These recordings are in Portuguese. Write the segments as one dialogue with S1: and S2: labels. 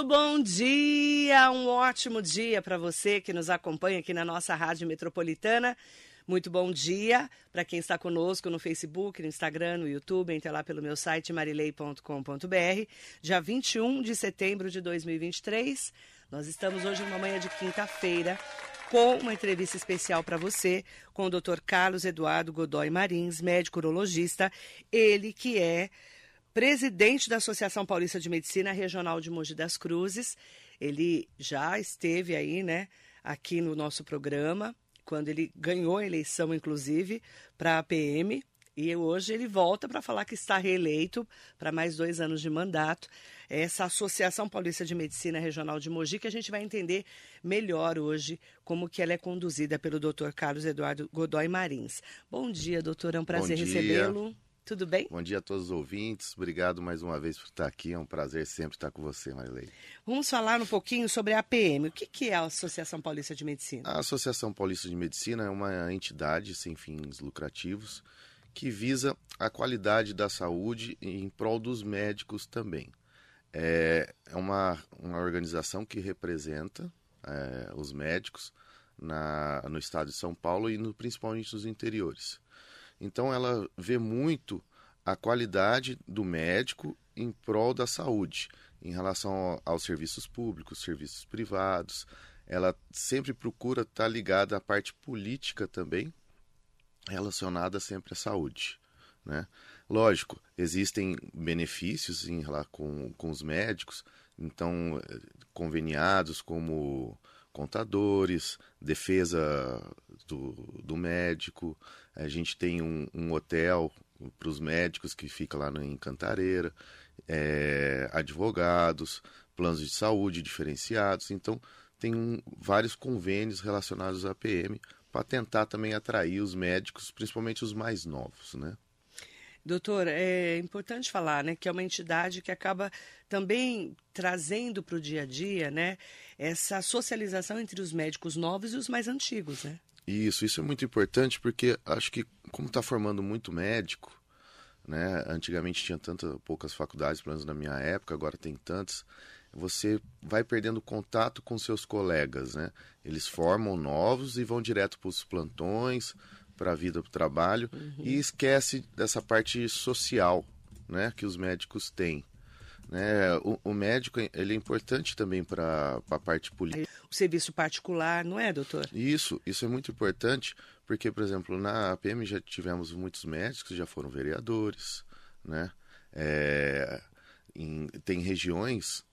S1: Muito bom dia, um ótimo dia para você que nos acompanha aqui na nossa Rádio Metropolitana. Muito bom dia para quem está conosco no Facebook, no Instagram, no YouTube. Entre lá pelo meu site marilei.com.br. Dia 21 de setembro de 2023. Nós estamos hoje numa manhã de quinta-feira com uma entrevista especial para você com o Dr. Carlos Eduardo Godoy Marins, médico urologista, ele que é presidente da Associação Paulista de Medicina Regional de Mogi das Cruzes. Ele já esteve aí, né, aqui no nosso programa quando ele ganhou a eleição, inclusive, para a PM. E hoje ele volta para falar que está reeleito para mais dois anos de mandato. Essa Associação Paulista de Medicina Regional de Mogi, que a gente vai entender melhor hoje como que ela é conduzida pelo Dr. Carlos Eduardo Godoy Marins. Bom dia, doutor. É um prazer recebê-lo. Tudo bem?
S2: Bom dia a todos os ouvintes. Obrigado mais uma vez por estar aqui. É um prazer sempre estar com você, Marilei.
S1: Vamos falar um pouquinho sobre a APM. O que é a Associação Paulista de Medicina?
S2: A Associação Paulista de Medicina é uma entidade sem fins lucrativos que visa a qualidade da saúde em prol dos médicos também. É, é uma, uma organização que representa é, os médicos na, no estado de São Paulo e no, principalmente nos interiores. Então ela vê muito a qualidade do médico em prol da saúde, em relação aos serviços públicos, serviços privados. Ela sempre procura estar ligada à parte política também, relacionada sempre à saúde. Né? Lógico, existem benefícios em, lá, com, com os médicos, então conveniados como contadores, defesa do, do médico. A gente tem um, um hotel para os médicos que fica lá em Cantareira, é, advogados, planos de saúde diferenciados. Então, tem um, vários convênios relacionados à PM para tentar também atrair os médicos, principalmente os mais novos, né?
S1: Doutor, é importante falar né, que é uma entidade que acaba também trazendo para o dia a dia né, essa socialização entre os médicos novos e os mais antigos. Né?
S2: Isso, isso é muito importante porque acho que como está formando muito médico, né, antigamente tinha tantas poucas faculdades, pelo menos na minha época, agora tem tantas, você vai perdendo contato com seus colegas. Né? Eles formam novos e vão direto para os plantões, para a vida, para o trabalho, uhum. e esquece dessa parte social né, que os médicos têm. Né? O, o médico ele é importante também para a parte política.
S1: O serviço particular, não é, doutor?
S2: Isso, isso é muito importante, porque, por exemplo, na APM já tivemos muitos médicos que já foram vereadores, né? É, em, tem regiões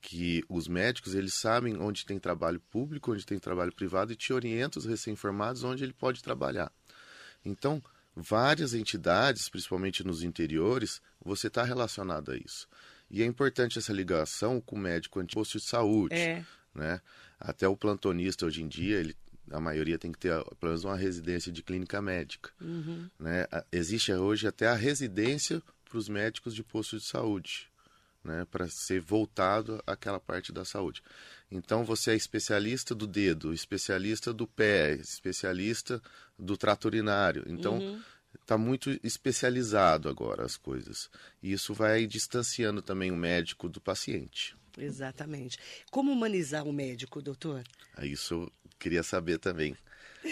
S2: que os médicos eles sabem onde tem trabalho público, onde tem trabalho privado e te orientam os recém-formados onde ele pode trabalhar. Então, várias entidades, principalmente nos interiores, você está relacionado a isso. E é importante essa ligação com o médico antiposto de saúde. É. Né? Até o plantonista hoje em dia, ele, a maioria tem que ter pelo menos uma residência de clínica médica. Uhum. Né? Existe hoje até a residência para os médicos de posto de saúde né, para ser voltado àquela parte da saúde. Então você é especialista do dedo, especialista do pé, especialista do trato urinário. Então está uhum. muito especializado agora as coisas. E isso vai distanciando também o médico do paciente.
S1: Exatamente. Como humanizar o médico, doutor?
S2: Ah, isso eu queria saber também.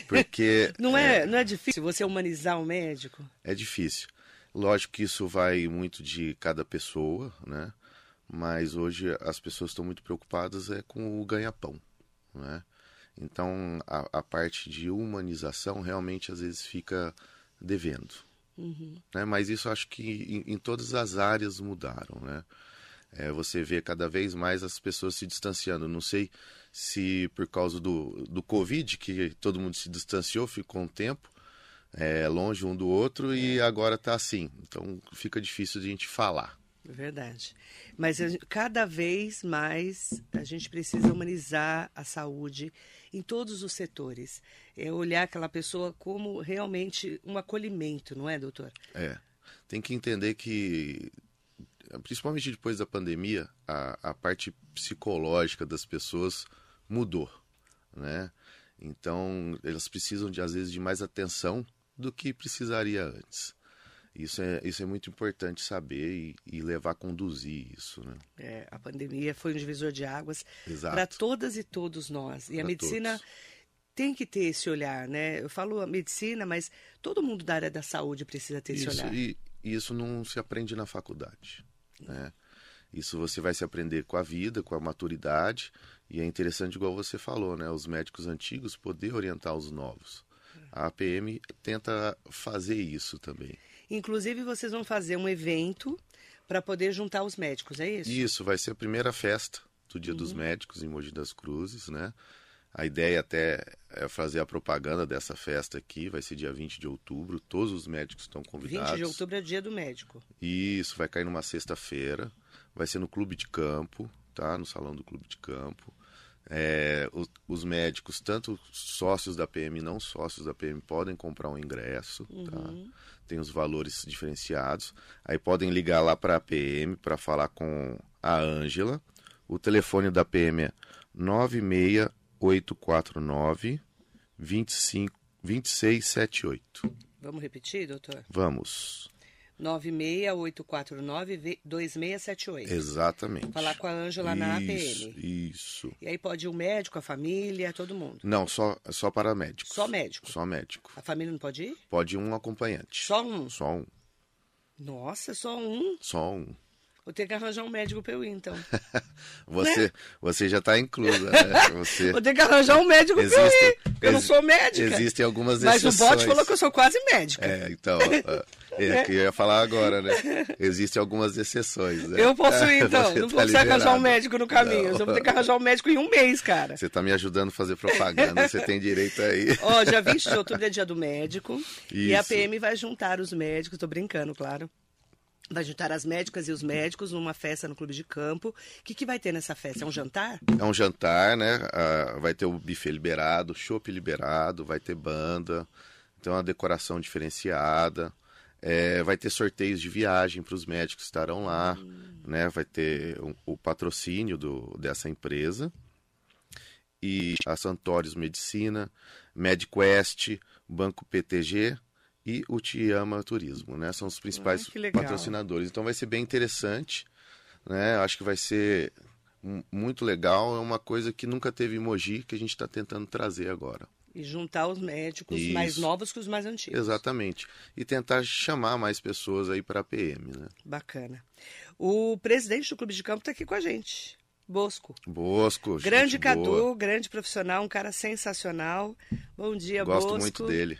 S2: Porque.
S1: não, é, é, não é difícil você humanizar o médico?
S2: É difícil. Lógico que isso vai muito de cada pessoa, né? Mas hoje as pessoas estão muito preocupadas é com o ganha-pão, né? Então a, a, parte de humanização realmente às vezes fica devendo. Uhum. Né? Mas isso acho que em, em, todas as áreas mudaram, né? É, você vê cada vez mais as pessoas se distanciando. Não sei se por causa do, do Covid, que todo mundo se distanciou, ficou um tempo, é, longe um do outro e agora está assim. Então fica difícil de a gente falar.
S1: Verdade. Mas cada vez mais a gente precisa humanizar a saúde em todos os setores. É olhar aquela pessoa como realmente um acolhimento, não é, doutor?
S2: É. Tem que entender que, principalmente depois da pandemia, a, a parte psicológica das pessoas mudou, né? Então, elas precisam, de, às vezes, de mais atenção do que precisaria antes. Isso é, isso é muito importante saber e, e levar a conduzir isso, né?
S1: É, a pandemia foi um divisor de águas para todas e todos nós. E a
S2: Pra
S1: medicina
S2: todos.
S1: tem que ter esse olhar, né? Eu falo a medicina, mas todo mundo da área da saúde precisa ter esse
S2: Isso,
S1: olhar.
S2: e, e isso não se aprende na faculdade, né? Isso você vai se aprender com a vida, com a maturidade, e é interessante, igual você falou, né? Os médicos antigos poder orientar os novos. A APM tenta fazer isso também.
S1: Inclusive, vocês vão fazer um evento para poder juntar os médicos, é isso?
S2: Isso, vai ser a primeira festa do Dia dos Médicos em Mogi das Cruzes, né? A ideia até é fazer a propaganda dessa festa aqui, vai ser dia 20 de outubro, todos os médicos estão
S1: 20
S2: convidados.
S1: de outubro é dia do médico.
S2: Isso, vai cair numa sexta-feira, vai ser no Clube de Campo, tá? No Salão do Clube de Campo. É, o- os médicos, tanto sócios da PM e não sócios da PM, podem comprar um ingresso, tá? Tem os valores diferenciados. Aí podem ligar lá para a PM para falar com a Ângela. O telefone da PM é 96849 25 2678.
S1: Vamos repetir, doutor?
S2: Vamos.
S1: 96849-2678.
S2: Exatamente.
S1: Falar com a Ângela na APM.
S2: Isso.
S1: E aí pode ir o médico, a família, todo mundo.
S2: Não, só, só para médicos.
S1: Só médico?
S2: Só médico.
S1: A família não pode ir?
S2: Pode um acompanhante.
S1: Só um?
S2: Só um.
S1: Nossa, só um.
S2: Só um.
S1: Vou ter que arranjar um médico pra eu ir, então.
S2: Você, você já está inclusa, né? Você...
S1: Vou ter que arranjar um médico pra eu ir. Eu não
S2: exi-
S1: sou médica.
S2: Existem algumas
S1: Mas o
S2: exceções.
S1: bote falou que eu sou quase médica.
S2: É, então, é que eu ia falar agora, né? Existem algumas exceções, né?
S1: Eu posso ir, então. Não
S2: tá
S1: vou precisar arranjar um médico no caminho.
S2: Não.
S1: Eu vou ter que arranjar um médico em um mês, cara.
S2: Você está me ajudando a fazer propaganda, você tem direito aí.
S1: Ó, dia 20 de outubro é dia do médico. E a
S2: Isso.
S1: PM vai juntar os médicos, tô brincando, claro. Vai juntar as médicas e os médicos numa festa no clube de campo. O que, que vai ter nessa festa? É um jantar?
S2: É um jantar, né? Ah, vai ter o buffet liberado, chopp liberado, vai ter banda, tem uma decoração diferenciada, é, vai ter sorteios de viagem para os médicos que estarão lá, né? Vai ter o, o patrocínio do, dessa empresa e a Santórios Medicina, MedQuest, Banco PTG e o Te Ama Turismo, né? São os principais
S1: legal.
S2: patrocinadores. Então vai ser bem interessante, né? Acho que vai ser mu- muito legal. É uma coisa que nunca teve em Mogi que a gente está tentando trazer agora.
S1: E juntar os médicos
S2: Isso.
S1: mais novos que os mais antigos.
S2: Exatamente. E tentar chamar mais pessoas aí para a PM, né?
S1: Bacana. O presidente do clube de campo está aqui com a gente. Bosco.
S2: Bosco,
S1: Grande Cadu,
S2: boa.
S1: grande profissional, um cara sensacional. Bom dia,
S2: Gosto
S1: Bosco.
S2: muito dele.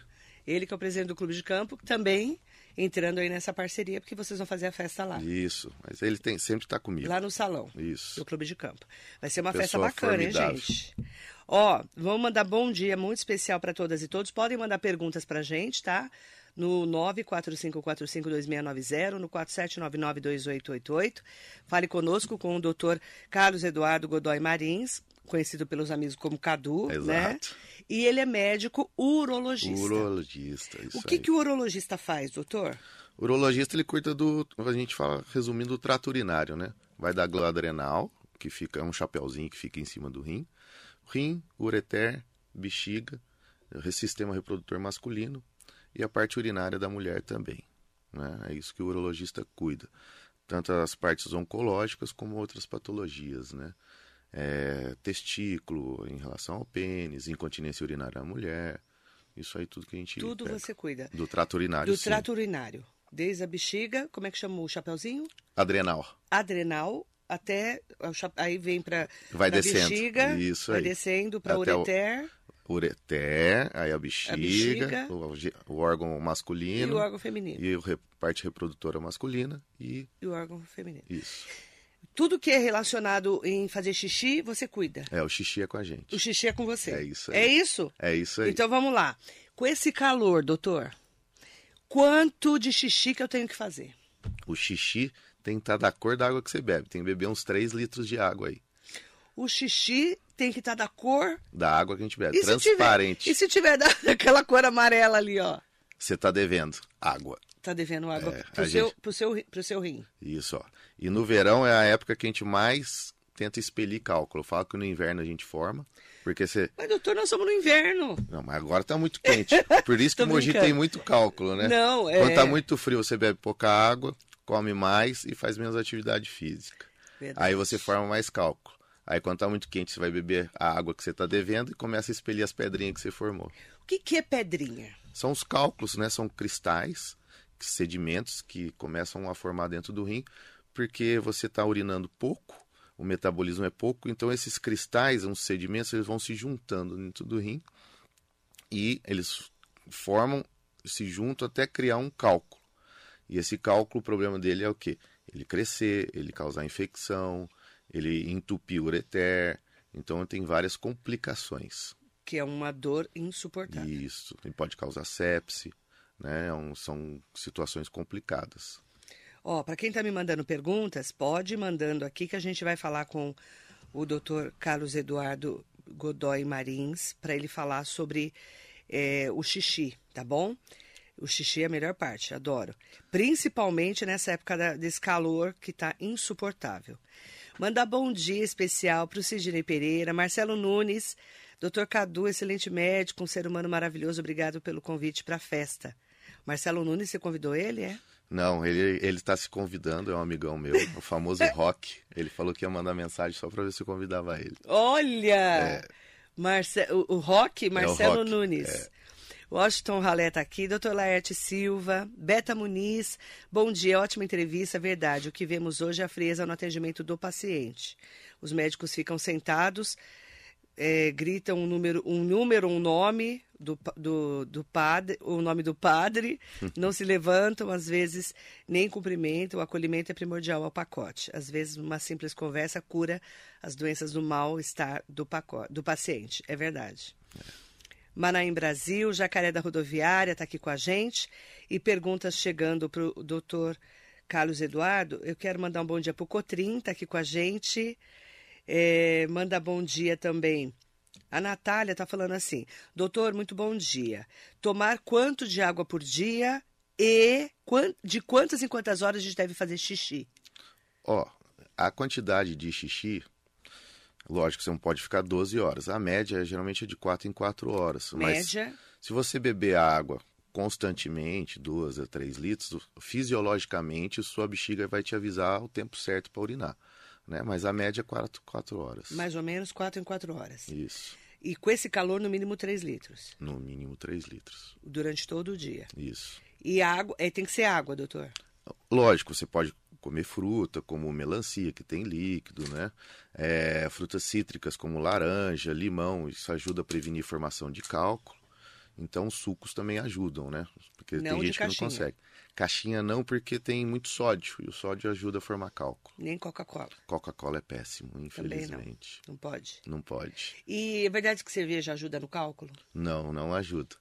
S1: Ele que é o presidente do clube de campo, também entrando aí nessa parceria, porque vocês vão fazer a festa lá.
S2: Isso. Mas ele tem sempre está comigo.
S1: Lá no salão
S2: Isso.
S1: do clube de campo. Vai ser uma festa
S2: Pessoa
S1: bacana, hein,
S2: formidável.
S1: gente? Ó, vamos mandar bom dia muito especial para todas e todos. Podem mandar perguntas pra gente, tá? No 945452690, no 47992888. Fale conosco com o doutor Carlos Eduardo Godoy Marins, conhecido pelos amigos como Cadu, né?
S2: Exato.
S1: E ele é médico urologista.
S2: Urologista, isso
S1: O que,
S2: aí.
S1: que o urologista faz, doutor?
S2: O urologista ele cuida do, a gente fala, resumindo, do trato urinário, né? Vai da glândula adrenal, que fica é um chapeuzinho que fica em cima do rim, rim, ureter, bexiga, o sistema reprodutor masculino e a parte urinária da mulher também. Né? É isso que o urologista cuida, tanto as partes oncológicas como outras patologias, né? É, testículo em relação ao pênis, incontinência urinária da mulher, isso aí tudo que a gente
S1: Tudo
S2: pega.
S1: você cuida.
S2: do trato urinário,
S1: Do
S2: sim.
S1: trato urinário. Desde a bexiga, como é que chama o chapeuzinho?
S2: adrenal.
S1: Adrenal, até. Aí vem para
S2: Vai descendo.
S1: bexiga,
S2: Isso
S1: vai
S2: aí.
S1: descendo para
S2: Até o-
S1: ureter
S2: ureter, aí a bexiga,
S1: bexiga.
S2: o, o órgão
S1: e
S2: masculino
S1: o órgão feminino.
S2: e a parte reprodutora masculina e
S1: E o órgão feminino.
S2: isso.
S1: Tudo que é relacionado em fazer xixi, você cuida.
S2: É, o xixi é com a gente.
S1: O xixi é com você.
S2: É isso aí.
S1: É isso?
S2: É isso aí.
S1: Então vamos lá. Com esse calor, doutor, quanto de xixi que eu tenho que fazer?
S2: O xixi tem que estar da cor da água que você bebe. Tem que beber uns 3 litros de água aí.
S1: O xixi tem que estar da cor.
S2: Da água que a gente bebe.
S1: E se tiver,
S2: Transparente.
S1: e se tiver da- daquela cor amarela ali, ó?
S2: Você tá devendo água.
S1: Tá devendo água
S2: É,
S1: pro, seu,
S2: gente-
S1: pro, seu, pro seu rim.
S2: Isso, ó. E no verão é a época que a gente mais tenta expelir cálculo. Eu falo que no inverno a gente forma, porque você...
S1: Mas, doutor, nós somos no inverno.
S2: Não, mas agora tá muito quente. Por isso que Mogi tem muito cálculo, né?
S1: Não, é...
S2: Quando tá muito frio, você bebe pouca água, come mais e faz menos atividade física.
S1: Verdade.
S2: Aí você forma mais cálculo. Aí quando tá muito quente, você vai beber a água que você tá devendo e começa a expelir as pedrinhas que você formou.
S1: O que, que é pedrinha?
S2: São os cálculos, né? São cristais, sedimentos que começam a formar dentro do rim, porque você está urinando pouco, o metabolismo é pouco, então esses cristais, uns sedimentos, eles vão se juntando dentro do rim e eles formam, se juntam até criar um cálculo. E esse cálculo, o problema dele é o quê? Ele crescer, ele causar infecção, ele entupir o ureter, então tem várias complicações.
S1: Que é uma dor insuportável.
S2: Isso, e pode causar sepse, né? É são situações complicadas.
S1: Ó, para quem está me mandando perguntas, pode ir mandando aqui que a gente vai falar com o Dr. Carlos Eduardo Godoy Marins para ele falar sobre é, o xixi, tá bom? O xixi é a melhor parte, adoro. Principalmente nessa época da- desse calor que tá insuportável. Mandar bom dia especial para o Sidney Pereira, Marcelo Nunes, Dr. Cadu, excelente médico, um ser humano maravilhoso, obrigado pelo convite para a festa. Marcelo Nunes, você convidou ele, é?
S2: Não, ele ele está se convidando, é um amigão meu, o famoso Rock. Ele falou que ia mandar mensagem só para ver se eu convidava ele.
S1: Olha! Marce... O, o Rock, Marcelo
S2: Rock,
S1: Nunes. Washington Ralé tá aqui, doutor Laerte Silva, Beta Muniz, bom dia, ótima entrevista, verdade. O que vemos hoje é a frieza no atendimento do paciente. Os médicos ficam sentados, eh, gritam um número, um número, um nome do, do, do padre, o nome do padre, não se levantam, às vezes nem cumprimentam, o acolhimento é primordial ao pacote. Às vezes uma simples conversa cura as doenças do mal-estar do, pacote, do paciente, é verdade. Manaim Brasil, Jacaré da Rodoviária está aqui com a gente. E perguntas chegando para o doutor Carlos Eduardo. Eu quero mandar um bom dia para o Cotrim, está aqui com a gente. É, manda bom dia também. A Natália está falando assim: Doutor, muito bom dia. Tomar quanto de água por dia e de quantas em quantas horas a gente deve fazer xixi?
S2: Ó, a quantidade de xixi, lógico, você não pode ficar 12 horas. A média geralmente é de 4 em 4 horas. Mas
S1: Média.
S2: se você beber água constantemente, 2 a 3 litros, fisiologicamente sua bexiga vai te avisar o tempo certo para urinar. Né? Mas a média é 4, 4 horas.
S1: Mais ou menos 4 em 4 horas.
S2: Isso.
S1: E com esse calor, no mínimo 3 litros.
S2: No mínimo 3 litros.
S1: Durante todo o dia.
S2: Isso.
S1: E água, é, tem que ser água, doutor.
S2: Lógico, você pode comer fruta, como melancia, que tem líquido, né? É, frutas cítricas, como laranja, limão, isso ajuda a prevenir formação de cálculo. Então, os sucos também ajudam, né? Porque
S1: Não
S2: tem gente que não consegue. Caixinha não, porque tem muito sódio, e o sódio ajuda a formar cálculo.
S1: Nem Coca-Cola.
S2: Coca-Cola é péssimo,
S1: Também não.
S2: infelizmente.
S1: Não pode.
S2: Não pode.
S1: E é verdade que cerveja ajuda no cálculo?
S2: Não, não ajuda.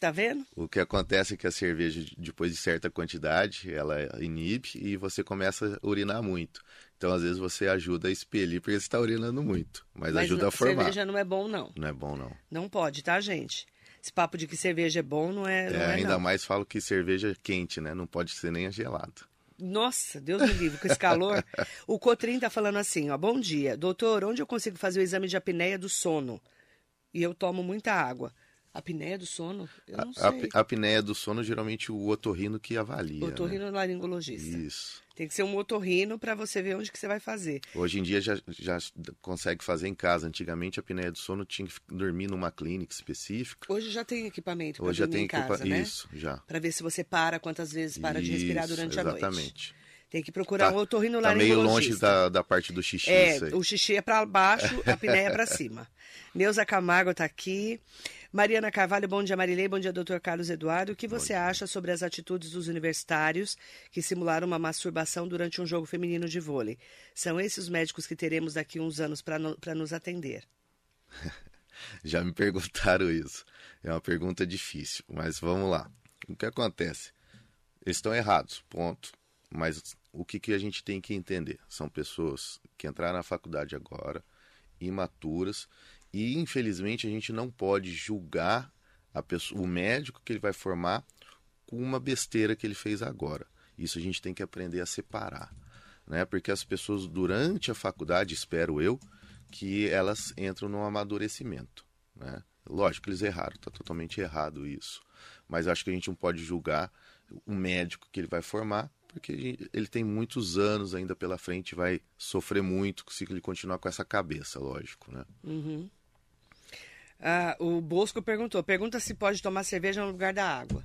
S1: Tá vendo?
S2: O que acontece é que a cerveja, depois de certa quantidade, ela inibe e você começa a urinar muito. Então, às vezes, você ajuda a expelir porque você está urinando muito. Mas, ajuda
S1: não-
S2: a formar.
S1: cerveja não é bom, não.
S2: Não é bom, não.
S1: Não pode, tá, gente? Esse papo de que cerveja é bom não é, não
S2: É,
S1: é,
S2: ainda
S1: não.
S2: mais falo que cerveja é quente, né? Não pode ser nem a gelada.
S1: Nossa, Deus me livre, com esse calor. o Cotrim tá falando assim, ó. Bom dia. Doutor, onde eu consigo fazer o exame de apneia do sono? E eu tomo muita água. Apneia do sono? Eu não
S2: A,
S1: sei.
S2: a apneia do sono, geralmente, o otorrino que avalia. né?
S1: Otorrinolaringologista.
S2: Isso.
S1: Tem que ser um otorrino para você ver onde que você vai fazer.
S2: Hoje em dia já, já consegue fazer em casa. Antigamente, a apneia do sono tinha que dormir numa clínica específica.
S1: Hoje já tem equipamento para
S2: Hoje já
S1: dormir
S2: tem
S1: em casa,
S2: equipa-
S1: né?
S2: Isso, já.
S1: Para ver se você para, quantas vezes para de respirar
S2: Isso,
S1: durante a noite.
S2: Exatamente.
S1: Tem que procurar
S2: Tá-
S1: um
S2: Tá
S1: otorrinolaringologista.
S2: meio longe da, da parte do xixi
S1: É, o xixi é para baixo, a apneia é para cima. Neuza Camargo está aqui. Mariana Carvalho, bom dia Marilei, bom dia doutor Carlos Eduardo. O que você acha sobre as atitudes dos universitários que simularam uma masturbação durante um jogo feminino de vôlei? São esses os médicos que teremos daqui uns anos para nos atender.
S2: Já me perguntaram isso. É uma pergunta difícil, mas vamos lá. O que acontece? Eles estão errados, ponto. Mas o que, que a gente tem que entender? São pessoas que entraram na faculdade agora, imaturas, e infelizmente a gente não pode julgar pessoa, o médico que ele vai formar com uma besteira que ele fez agora. Isso a gente tem que aprender a separar. né? Porque as pessoas durante a faculdade, espero eu, que elas entram no amadurecimento, né? Lógico que eles erraram, está totalmente errado isso. Mas acho que a gente não pode julgar o médico que ele vai formar, porque ele tem muitos anos ainda pela frente, vai sofrer muito se ele continuar com essa cabeça, lógico, né?
S1: Uhum. Ah, o Bosco perguntou, pergunta se pode tomar cerveja no lugar da água.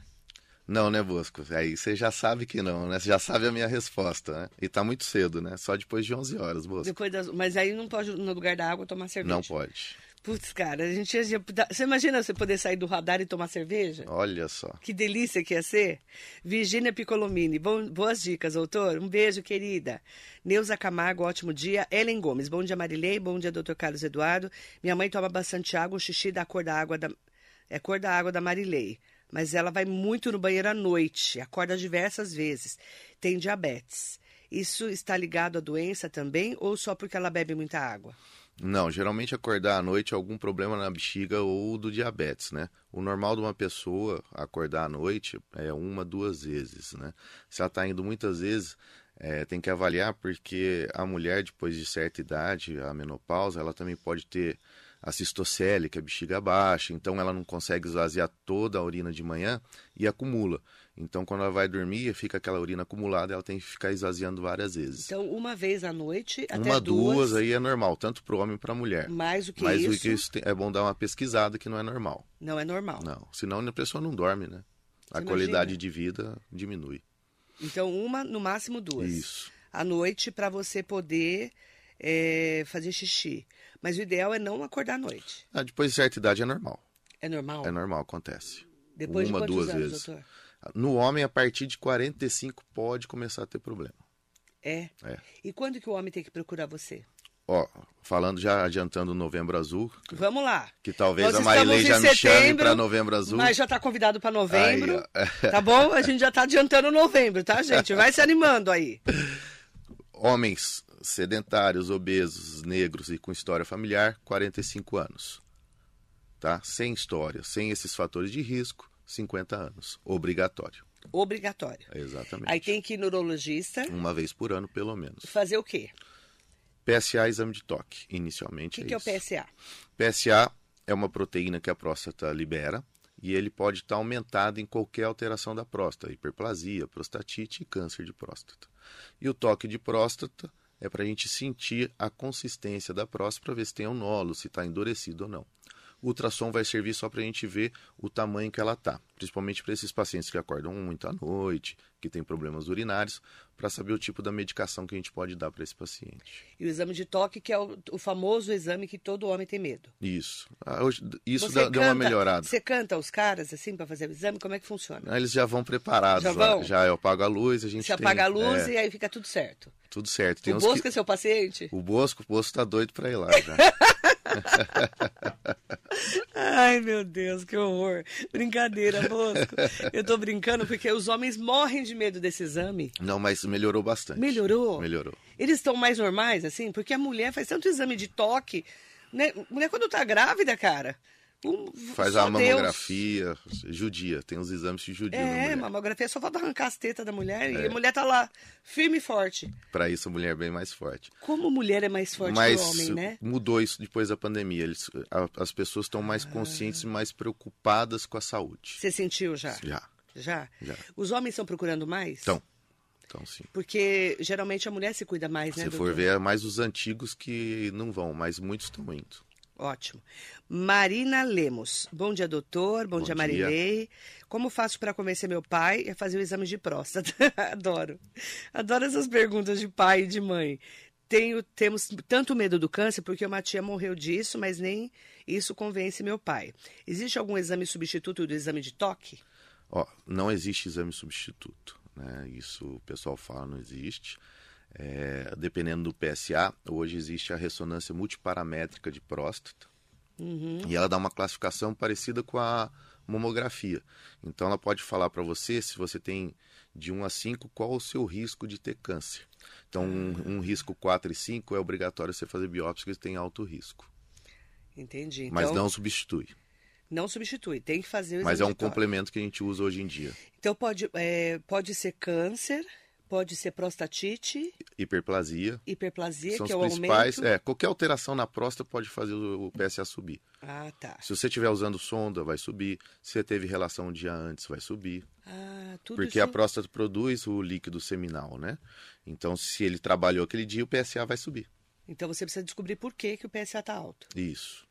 S2: Não, né, Bosco? Aí você já sabe que não, né? Você já sabe a minha resposta, né? E tá muito cedo, né? Só depois de 11 horas, Bosco.
S1: Depois das... Mas aí não pode, no lugar da água, tomar cerveja.
S2: Não pode.
S1: Putz, cara, a gente ia... Você imagina você poder sair do radar e tomar cerveja?
S2: Olha só.
S1: Que delícia que ia ser. Virgínia Piccolomini, bom, boas dicas, doutor. Um beijo, querida. Neuza Camargo, ótimo dia. Ellen Gomes, bom dia, Marilei. Bom dia, doutor Carlos Eduardo. Minha mãe toma bastante água, o xixi da cor da água da... É cor da água da Marilei mas ela vai muito no banheiro à noite, acorda diversas vezes, tem diabetes. Isso está ligado à doença também ou só porque ela bebe muita água?
S2: Não, geralmente acordar à noite é algum problema na bexiga ou do diabetes, né? O normal de uma pessoa acordar à noite é uma, duas vezes, né? Se ela está indo muitas vezes, é, tem que avaliar porque a mulher, depois de certa idade, a menopausa, ela também pode ter a cistocele, a bexiga baixa, então ela não consegue esvaziar toda a urina de manhã e acumula. Então, quando ela vai dormir, fica aquela urina acumulada, ela tem que ficar esvaziando várias vezes.
S1: Então, uma vez à noite, até
S2: uma,
S1: duas,
S2: duas aí é normal, tanto para o homem para a mulher.
S1: Mais do que
S2: Mas
S1: isso.
S2: Mas o que isso é bom dar uma pesquisada que não é normal.
S1: Não é normal.
S2: Não, senão a pessoa não dorme, né? A
S1: Você
S2: qualidade
S1: imagina?
S2: de vida diminui.
S1: Então, uma, no máximo duas.
S2: Isso.
S1: À noite, para você poder é, fazer xixi. Mas o ideal é não acordar à noite.
S2: Ah, depois de certa idade é normal.
S1: É normal?
S2: É normal, acontece.
S1: Depois
S2: Uma,
S1: de
S2: duas
S1: anos,
S2: vezes.
S1: doutor?
S2: No homem, a partir de 45 pode começar a ter problema.
S1: É.
S2: É.
S1: E quando que o homem tem que procurar você?
S2: Ó, falando já adiantando o Novembro Azul,
S1: Vamos lá.
S2: que talvez
S1: Nós
S2: a Marilei já me chame para Novembro Azul.
S1: Mas já está convidado para novembro.
S2: Aí,
S1: tá bom? A gente já está adiantando novembro, tá, gente? Vai se animando aí.
S2: Homens sedentários, obesos, negros e com história familiar, 45 anos. Tá? Sem história, sem esses fatores de risco, 50 anos. Obrigatório.
S1: Obrigatório.
S2: Exatamente.
S1: Aí tem que ir no urologista
S2: Uma vez por ano, pelo menos.
S1: fazer o quê?
S2: PSA, exame de toque,
S1: O
S2: inicialmente.
S1: que, que é o. PSA?
S2: PSA é uma proteína que a próstata libera e ele pode estar aumentado em qualquer alteração da próstata, hiperplasia, prostatite e câncer de próstata. E o toque de próstata é para a gente sentir a consistência da próstata para ver se tem um nódulo, se está endurecido ou não. O ultrassom vai servir só para a gente ver o tamanho que ela está, principalmente para esses pacientes que acordam muito à noite, que têm problemas urinários, para saber o tipo da medicação que a gente pode dar para esse paciente.
S1: E o exame de toque, que é o, o famoso exame que todo homem tem medo.
S2: Isso. Ah, Isso dá- deu uma
S1: canta-
S2: melhorada.
S1: Você canta os caras assim para fazer o exame? Como é que funciona?
S2: Ah, Eles já vão preparados.
S1: Já vão?
S2: Já eu apago a luz, a gente
S1: Você
S2: tem,
S1: apaga a luz
S2: é,
S1: e aí fica tudo certo.
S2: tudo certo. Tem
S1: o Bosco
S2: que-
S1: é seu paciente?
S2: O Bosco, o Bosco tá doido pra ir lá já.
S1: Ai, meu Deus, que horror. Brincadeira, Bosco. Eu tô brincando porque os homens morrem de medo desse exame.
S2: Não, mas melhorou bastante.
S1: Melhorou?
S2: Melhorou.
S1: Eles estão mais normais, assim? Porque a mulher faz tanto exame de toque. Né? Mulher, quando tá grávida, cara.
S2: Faz a
S1: Deus.
S2: mamografia, judia. Tem uns exames de judia
S1: É, mamografia só falta arrancar as tetas da mulher e
S2: É.
S1: a mulher tá lá, firme e forte.
S2: Pra isso a mulher é bem mais forte.
S1: Como mulher é mais forte
S2: mas
S1: que o homem, né?
S2: mudou isso depois da pandemia. Eles, a- as pessoas estão mais conscientes e mais preocupadas com a saúde.
S1: Você sentiu já?
S2: Já.
S1: Já?
S2: Já.
S1: Os homens estão procurando mais?
S2: Então, então sim.
S1: Porque geralmente a mulher se cuida mais, né,
S2: Se for
S1: doutor?
S2: ver, é mais os antigos que não vão, mas muitos estão indo.
S1: Ótimo. Marina Lemos. Bom dia, doutor. Bom,
S2: Bom
S1: dia. Marilei. Como faço para convencer meu pai a fazer o exame de próstata? Adoro. Adoro essas perguntas de pai e de mãe. Tenho, temos tanto medo do câncer porque uma tia morreu disso, mas nem isso convence meu pai. Existe algum exame substituto do exame de toque?
S2: Ó, não existe exame substituto, né? Isso o pessoal fala, não existe. É, dependendo do PSA, hoje existe a ressonância multiparamétrica de próstata. E ela dá uma classificação parecida com a mamografia. Então ela pode falar para você se você tem de 1 a 5 qual o seu risco de ter câncer. Então um, um risco 4 e 5 é obrigatório você fazer biópsia que tem alto risco.
S1: Entendi. Então,
S2: Mas não substitui.
S1: não substitui. Tem que fazer o
S2: Mas é um
S1: toque.
S2: complemento que a gente usa hoje em dia.
S1: Então pode, é, pode ser câncer, Pode ser prostatite,
S2: hiperplasia.
S1: hiperplasia,
S2: São
S1: que
S2: os
S1: é o
S2: principais.
S1: aumento.
S2: É, qualquer alteração na próstata pode fazer o o PSA subir.
S1: Ah, tá.
S2: Se você estiver usando sonda, vai subir. Se você teve relação um dia antes, vai subir.
S1: Ah, tudo
S2: Porque
S1: isso.
S2: a próstata produz o líquido seminal, né? Então, se ele trabalhou aquele dia, o PSA vai subir.
S1: Então você precisa descobrir por que, que o PSA está alto.
S2: Isso.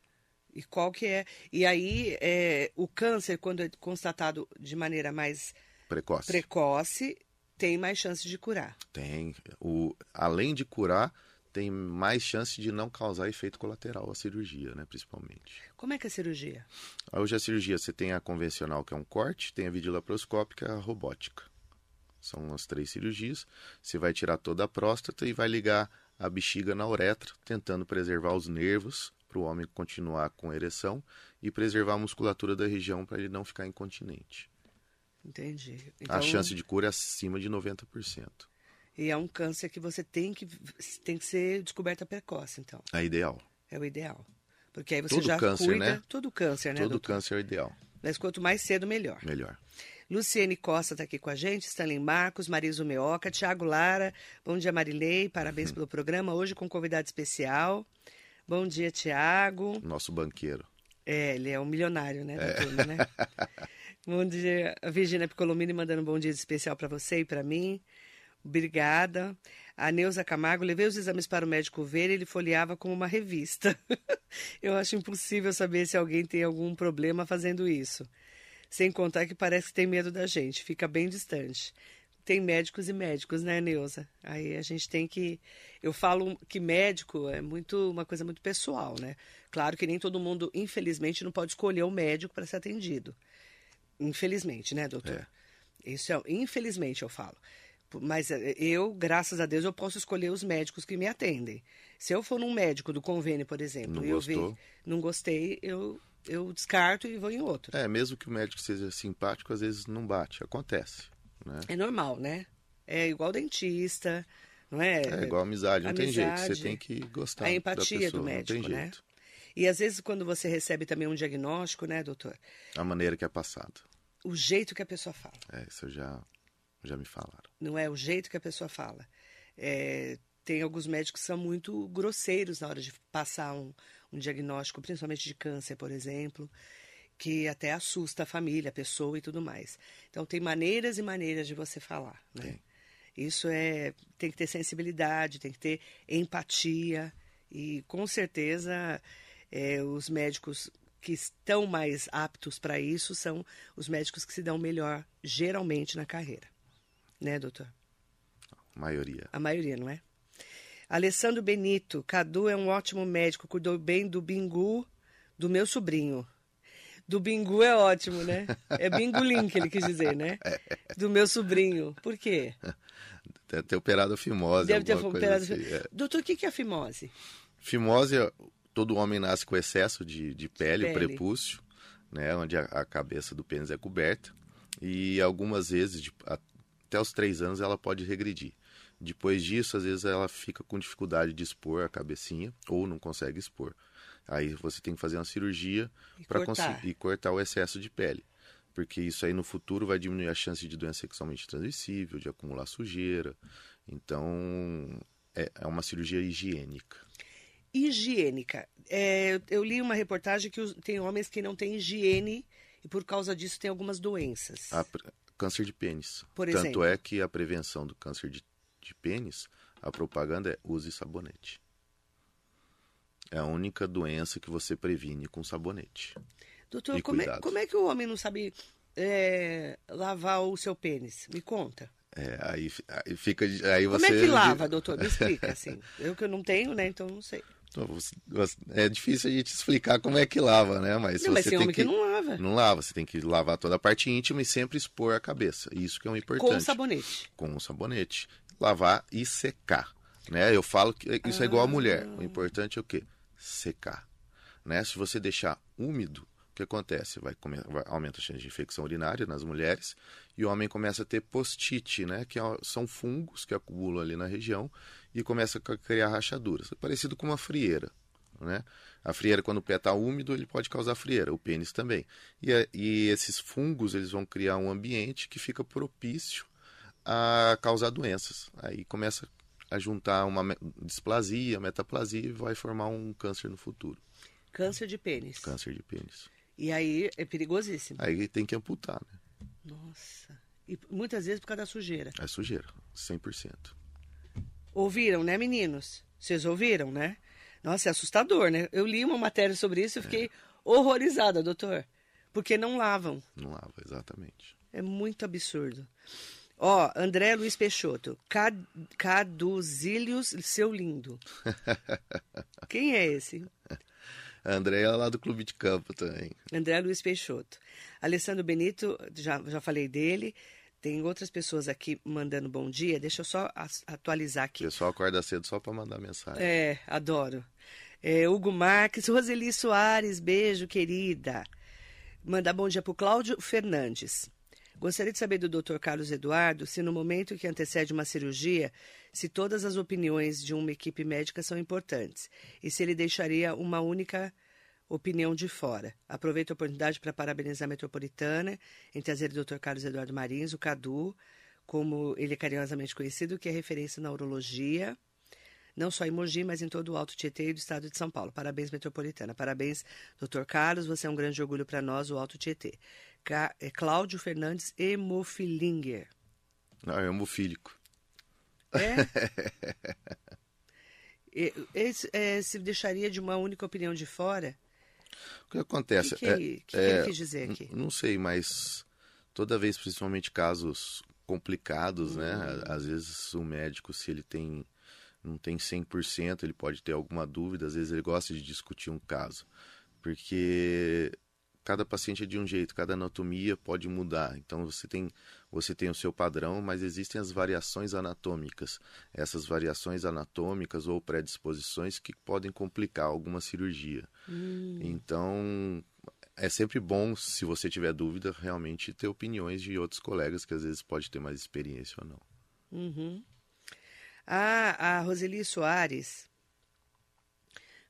S1: E qual que é. E aí, é, o câncer, quando é constatado de maneira mais
S2: Precoce.
S1: precoce, tem mais chance de curar.
S2: Tem. O, além de curar, tem mais chance de não causar efeito colateral à cirurgia, né? Principalmente.
S1: Como é que é a cirurgia?
S2: Hoje a cirurgia você tem a convencional, que é um corte, tem a videolaparoscópica, a robótica. São as três cirurgias. Você vai tirar toda a próstata e vai ligar a bexiga na uretra, tentando preservar os nervos para o homem continuar com ereção e preservar a musculatura da região para ele não ficar incontinente.
S1: Entendi. Então,
S2: A chance de cura é acima de 90%.
S1: E é um câncer que você tem que, tem que ser descoberta precoce, então.
S2: É ideal.
S1: É o ideal. Porque aí você
S2: Todo
S1: já
S2: câncer,
S1: cuida.
S2: né?
S1: Todo câncer, né,
S2: Todo
S1: doutor?
S2: câncer é o ideal.
S1: Mas quanto mais cedo, melhor.
S2: Melhor.
S1: Luciene Costa está aqui com a gente, Stanley Marcos, Marisa Meoca, Tiago Lara. Bom dia, Marilei. Parabéns
S2: Hum.
S1: pelo programa. Hoje com convidado especial. Bom dia, Tiago.
S2: Nosso banqueiro.
S1: É, ele é um milionário, né, da turma, né? bom dia, a Virginia Piccolomini mandando um bom dia especial para você e para mim. Obrigada. A Neuza Camargo, levei os exames para o médico ver e ele folheava como uma revista. Eu acho impossível saber se alguém tem algum problema fazendo isso. Sem contar que parece que tem medo da gente, fica bem distante. Tem médicos e médicos, né, Neuza? Aí a gente tem que. Eu falo que médico é muito uma coisa muito pessoal, né? Claro que nem todo mundo, infelizmente, não pode escolher o médico para ser atendido. Infelizmente, né, doutor? Isso é, infelizmente eu falo. Mas eh, eu, graças a Deus, eu posso escolher os médicos que me atendem. Se eu for num médico do convênio, por exemplo,
S2: Não
S1: e eu
S2: gostou?
S1: não gostei, eu, eu descarto e vou em outro.
S2: É, mesmo que o médico seja simpático, às vezes não bate. Acontece. Né?
S1: É normal, né? É igual dentista, não é?
S2: É igual amizade, não tem jeito.
S1: amizade,
S2: Você tem que gostar
S1: a empatia do médico, né?
S2: jeito.
S1: E às vezes quando você recebe também um diagnóstico, né, doutor?
S2: A maneira que é passado.
S1: O jeito que a pessoa fala.
S2: É, isso já, já me falaram.
S1: não é o jeito que a pessoa fala. É, tem alguns médicos que são muito grosseiros na hora de passar um, um diagnóstico, principalmente de câncer, por exemplo, que até assusta a família, a pessoa e tudo mais. Então tem maneiras e maneiras de você falar, né?
S2: Tem.
S1: Isso é tem que ter sensibilidade, tem que ter empatia e com certeza é, os médicos que estão mais aptos para isso são os médicos que se dão melhor geralmente na carreira, né, doutor?
S2: maioria.
S1: A maioria, não é? Alessandro Benito, Cadu é um ótimo médico, cuidou bem do Bingu, do meu sobrinho. Do Bingu é ótimo, né? É bingolim que ele quis dizer, né? Do meu sobrinho. Por quê?
S2: Deve ter operado a fimose.
S1: Deve ter operado.
S2: assim, é.
S1: Doutor, o que que é a fimose?
S2: Fimose, todo homem nasce com excesso de, de pele,
S1: Pele.
S2: o prepúcio, né, onde a, a cabeça do pênis é coberta. E algumas vezes, de- até os três anos, ela pode regredir. Depois disso, às vezes ela fica com dificuldade de expor a cabecinha ou não consegue expor. Aí você tem que fazer uma cirurgia para conseguir cortar o excesso de pele. Porque isso aí no futuro vai diminuir a chance de doença sexualmente transmissível, de acumular sujeira. Então, é, é uma cirurgia higiênica.
S1: Higiênica. É, eu- li uma reportagem que tem homens que não têm higiene e por causa disso tem algumas doenças.
S2: A câncer de pênis.
S1: Por
S2: Tanto
S1: exemplo?
S2: é que a prevenção do câncer de, de pênis, a propaganda é use sabonete. É a única doença que você previne com sabonete.
S1: Doutor, como é, como é que o homem não sabe é, lavar o seu pênis? Me conta.
S2: É, aí, aí fica. Aí
S1: Como
S2: você,
S1: é que lava, doutor? Me explica, assim. Eu que eu não tenho, né? Então não sei.
S2: É difícil a gente explicar como é que lava, né? Mas
S1: não, mas
S2: você
S1: tem
S2: tem
S1: homem
S2: que.
S1: que... não lava.
S2: Não lava, você tem que lavar toda a parte íntima e sempre expor a cabeça. Isso que é o importante.
S1: Com sabonete.
S2: com o sabonete, lavar e secar. Né? Eu falo que isso é igual a mulher.
S1: Ah.
S2: O importante é o quê? Secar. Né? Se você deixar úmido, o que acontece? Vai, come- vai aumenta a chance de infecção urinária nas mulheres e o homem começa a ter postite, né? que é- são fungos que acumulam ali na região e começa a criar rachaduras. É parecido com uma frieira. Né? A frieira, quando o pé está úmido, ele pode causar frieira, o pênis também. E, a- e esses fungos eles vão criar um ambiente que fica propício a causar doenças. Aí começa a juntar uma displasia, metaplasia e vai formar um câncer no futuro.
S1: Câncer de pênis.
S2: Câncer de pênis.
S1: E aí é perigosíssimo.
S2: Aí tem que amputar, né?
S1: Nossa. E muitas vezes por causa da sujeira.
S2: É sujeira, 100%.
S1: Ouviram, né, meninos? Vocês ouviram, né? Nossa, é assustador, né? Eu li uma matéria sobre isso e fiquei é. horrorizada, doutor. Porque não lavam.
S2: Não lava, exatamente.
S1: É muito absurdo. Ó, André Luiz Peixoto. Cad Caduzílios, seu lindo. Quem é esse?
S2: André é lá do Clube de Campo também.
S1: André Luiz Peixoto. Alessandro Benito, já, já falei dele. Tem outras pessoas aqui mandando bom dia. Deixa eu só atualizar aqui.
S2: O pessoal acorda cedo só para mandar mensagem.
S1: É, adoro. É, Hugo Marques, Roseli Soares, beijo, querida. Mandar bom dia para o Cláudio Fernandes. Gostaria de saber do Dr. Carlos Eduardo se no momento que antecede uma cirurgia, se todas as opiniões de uma equipe médica são importantes e se ele deixaria uma única opinião de fora. Aproveito a oportunidade para parabenizar a Metropolitana em trazer o Dr. Carlos Eduardo Marins, o Cadu, como ele é carinhosamente conhecido, que é referência na urologia, não só em Mogi, mas em todo o Alto Tietê e do estado de São Paulo. Parabéns, Metropolitana. Parabéns, Dr. Carlos, você é um grande orgulho para nós, o Alto Tietê. Ca... É Cláudio Fernandes Hemofilinger.
S2: Não, é hemofílico.
S1: É? Esse, é, se deixaria de uma única opinião de fora?
S2: O que acontece?
S1: O que, que, que, é, ele quis dizer aqui?
S2: Não sei, mas toda vez, principalmente casos complicados, uhum. né? Às vezes o médico, se ele tem não tem 100%, ele pode ter alguma dúvida, às vezes ele gosta de discutir um caso. Porque cada paciente é de um jeito, cada anatomia pode mudar. Então você tem, você tem o seu padrão, mas existem as variações anatômicas. Essas variações anatômicas ou predisposições que podem complicar alguma cirurgia. Hum. Então é sempre bom, se você tiver dúvida, realmente ter opiniões de outros colegas que às vezes pode ter mais experiência ou não.
S1: Uhum. Ah, a Roseli Soares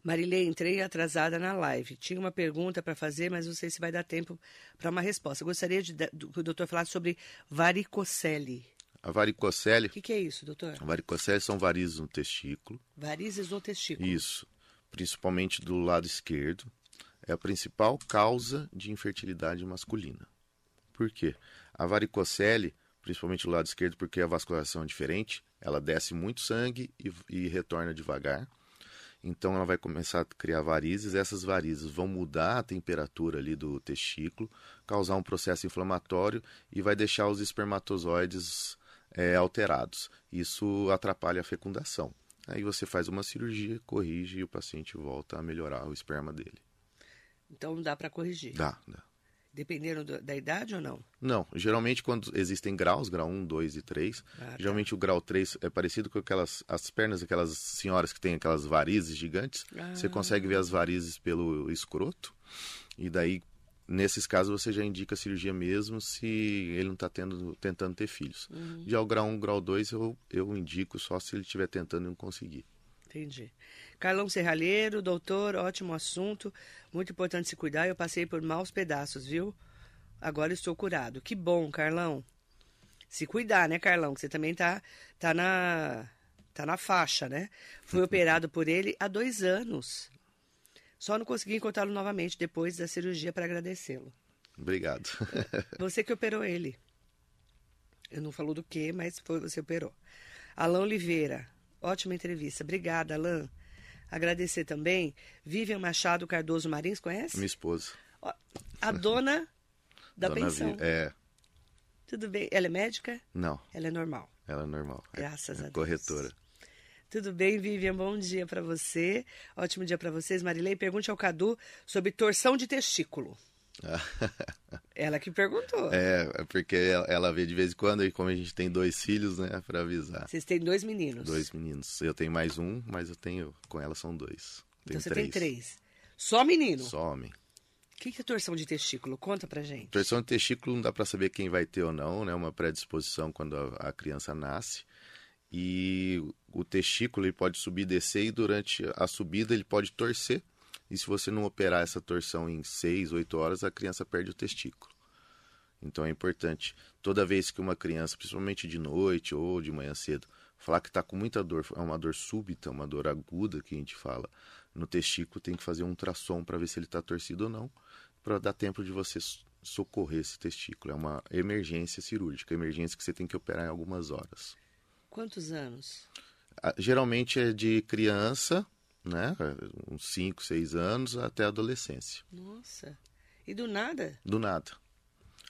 S1: Marilei, entrei atrasada na live. Tinha uma pergunta para fazer, mas não sei se vai dar tempo para uma resposta. gostaria de, de, que o doutor falasse sobre varicocele.
S2: A varicocele. O
S1: que, que, é isso, doutor?
S2: A varicocele são varizes no testículo.
S1: Varizes no testículo.
S2: Isso. Principalmente do lado esquerdo. É a principal causa de infertilidade masculina. Por quê? A varicocele, principalmente do lado esquerdo, porque a vascularização é diferente, ela desce muito sangue e, e retorna devagar. Então ela vai começar a criar varizes, essas varizes vão mudar a temperatura ali do testículo, causar um processo inflamatório e vai deixar os espermatozoides é, alterados. Isso atrapalha a fecundação. Aí você faz uma cirurgia, corrige e o paciente volta a melhorar o esperma dele.
S1: Então dá para corrigir?
S2: Dá, dá.
S1: Dependendo do, da idade ou não?
S2: Não. Geralmente, quando existem graus, grau 1, 2 e 3, ah, tá. geralmente o grau 3 é parecido com aquelas as pernas daquelas senhoras que têm aquelas varizes gigantes. Ah. Você consegue ver as varizes pelo escroto. E daí, nesses casos, você já indica a cirurgia mesmo se ele não está tentando ter filhos. Uhum. Já o grau 1, grau 2, eu, eu indico só se ele estiver tentando e não conseguir.
S1: Entendi. Carlão Serralheiro, doutor, ótimo assunto. Muito importante se cuidar. Eu passei por maus pedaços, viu? Agora estou curado. Que bom, Carlão. Se cuidar, né, Carlão? Que você também tá, tá, na, tá na faixa, né? Fui operado por ele há dois anos. Só não consegui encontrá-lo novamente depois da cirurgia para agradecê-lo.
S2: Obrigado.
S1: Você que operou ele. Eu não falou do que, mas foi você operou. Alain Oliveira. Ótima entrevista. Obrigada, Alain. Agradecer também Vivian Machado Cardoso Marins, conhece?
S2: Minha esposa.
S1: A dona da dona pensão.
S2: É.
S1: Tudo bem? Ela é médica?
S2: Não.
S1: Ela é normal.
S2: Ela é normal.
S1: É Graças
S2: é,
S1: a Deus.
S2: Corretora.
S1: Tudo bem, Vivian? Bom dia para você. Ótimo dia para vocês. Marilei, pergunte ao Cadu sobre torção de testículo. ela que perguntou.
S2: É, é porque ela vê de vez em quando, e como a gente tem dois filhos, né, para avisar.
S1: Vocês têm dois meninos?
S2: Dois meninos. Eu tenho mais um, mas eu tenho, com ela são dois.
S1: Tenho então você três. tem três. Só menino?
S2: Só homem.
S1: O que, que é torção de testículo? Conta pra gente.
S2: Torção de testículo não dá para saber quem vai ter ou não, né? Uma predisposição quando a, a criança nasce. E o testículo ele pode subir e descer e durante a subida ele pode torcer e se você não operar essa torção em 6, 8 horas, a criança perde o testículo. Então é importante, toda vez que uma criança, principalmente de noite ou de manhã cedo, falar que está com muita dor, é uma dor súbita, uma dor aguda que a gente fala, no testículo tem que fazer um ultrassom para ver se ele está torcido ou não, para dar tempo de você socorrer esse testículo. É uma emergência cirúrgica, emergência que você tem que operar em algumas horas.
S1: Quantos anos?
S2: Geralmente é de criança, né? Uns 5, 6 anos até a adolescência.
S1: Nossa. E do nada?
S2: Do nada.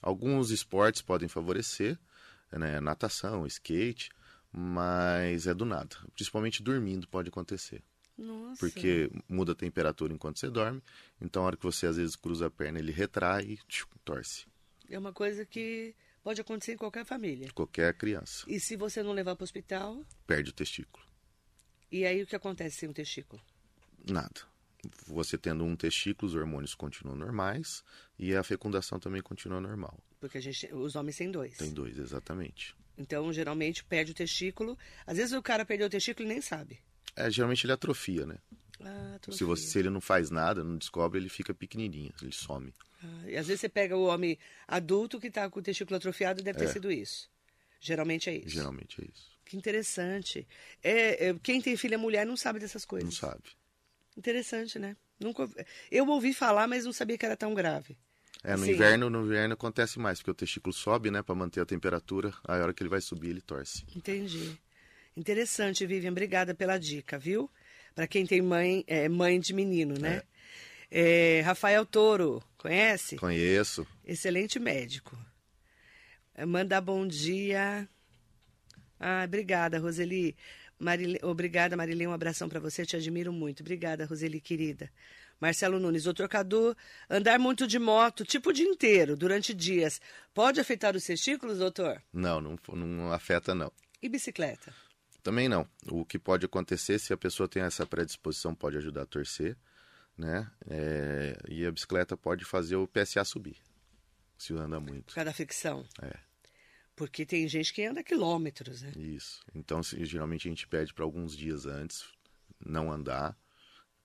S2: Alguns esportes podem favorecer, né? Natação, skate, mas é do nada. Principalmente dormindo pode acontecer.
S1: Nossa.
S2: Porque muda a temperatura enquanto você dorme. Então, a hora que você às vezes cruza a perna, ele retrai e torce.
S1: É uma coisa que pode acontecer em qualquer família.
S2: Qualquer criança.
S1: E se você não levar para o hospital?
S2: Perde o testículo.
S1: E aí o que acontece sem o testículo?
S2: Nada. Você tendo um testículo, os hormônios continuam normais e a fecundação também continua normal.
S1: Porque a gente, os homens têm dois.
S2: Tem dois, exatamente.
S1: Então, geralmente, perde o testículo. Às vezes o cara perdeu o testículo e nem sabe.
S2: É, geralmente ele atrofia, né?
S1: Ah.
S2: Se, você, se ele não faz nada, não descobre, ele fica pequenininho, ele some.
S1: Ah, e às vezes você pega o homem adulto que está com o testículo atrofiado, deve ter
S2: É.
S1: sido isso. Geralmente é isso.
S2: Geralmente é isso.
S1: Que interessante. É, é, quem tem filha mulher não sabe dessas
S2: Não
S1: coisas.
S2: sabe.
S1: Interessante, né? Nunca Eu ouvi falar, mas não sabia que era tão grave.
S2: É, no
S1: Sim.
S2: inverno, no inverno acontece mais, porque o testículo sobe, né, para manter a temperatura. Aí a hora que ele vai subir, ele torce.
S1: Entendi. Interessante, Vivian. Obrigada pela dica, viu? Para quem tem mãe, é, mãe de menino, né? É, Rafael Toro, conhece?
S2: Conheço.
S1: Excelente médico. É, Manda bom dia. Ah, obrigada, Roseli. Marile... Obrigada, Marilene. Um abração para você. Te admiro muito. Obrigada, Roseli, querida. Marcelo Nunes, o trocador, andar muito de moto, tipo o dia inteiro, durante dias, pode afetar os testículos, doutor?
S2: Não, não, não afeta não.
S1: E bicicleta?
S2: Também não. O que pode acontecer, se a pessoa tem essa predisposição, pode ajudar a torcer, né? É, e a bicicleta pode fazer o PSA subir, se anda
S1: Por
S2: muito.
S1: causa da fricção?
S2: É,
S1: Porque tem gente que anda quilômetros, né?
S2: isso. Então, se- geralmente a gente pede para alguns dias antes não andar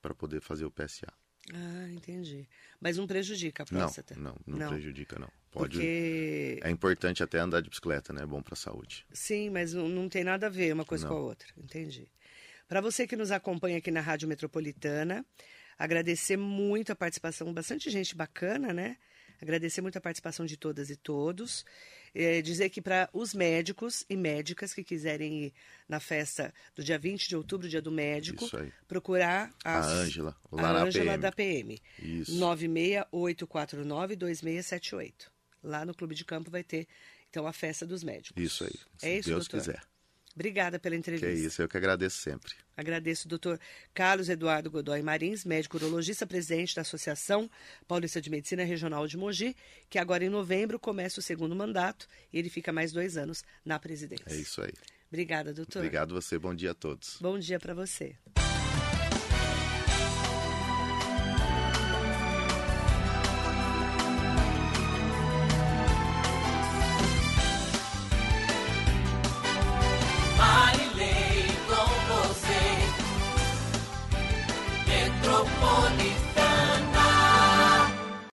S2: para poder fazer o PSA.
S1: Ah, entendi. Mas não prejudica a
S2: Não,
S1: próstata?
S2: não, não,
S1: Não.
S2: prejudica não. Pode.
S1: Porque...
S2: É importante até andar de bicicleta, né? É bom para a saúde.
S1: Sim, mas não, não tem nada a ver uma coisa
S2: Não.
S1: com a outra. Entendi. Para você que nos acompanha aqui na Rádio Metropolitana, agradecer muito a participação, bastante gente bacana, né? Agradecer muito a participação de todas e todos. É, dizer que para os médicos e médicas que quiserem ir na festa do dia 20 de outubro, dia do médico, procurar
S2: A
S1: as-
S2: Ângela,
S1: a
S2: lá na
S1: Ângela da PM.
S2: Isso.
S1: 968492678. Lá no Clube de Campo vai ter, então, a festa dos médicos.
S2: Isso aí. Se
S1: É isso,
S2: Deus
S1: doutor?
S2: quiser.
S1: Obrigada pela
S2: Que
S1: entrevista.
S2: é isso, eu que agradeço sempre.
S1: Agradeço o doutor Carlos Eduardo Godoy Marins, médico urologista, presidente da Associação Paulista de Medicina Regional de Mogi, que agora em novembro começa o segundo mandato e ele fica mais dois anos na presidência.
S2: É isso aí.
S1: Obrigada, doutor.
S2: Obrigado você, bom dia a todos.
S1: Bom dia para você.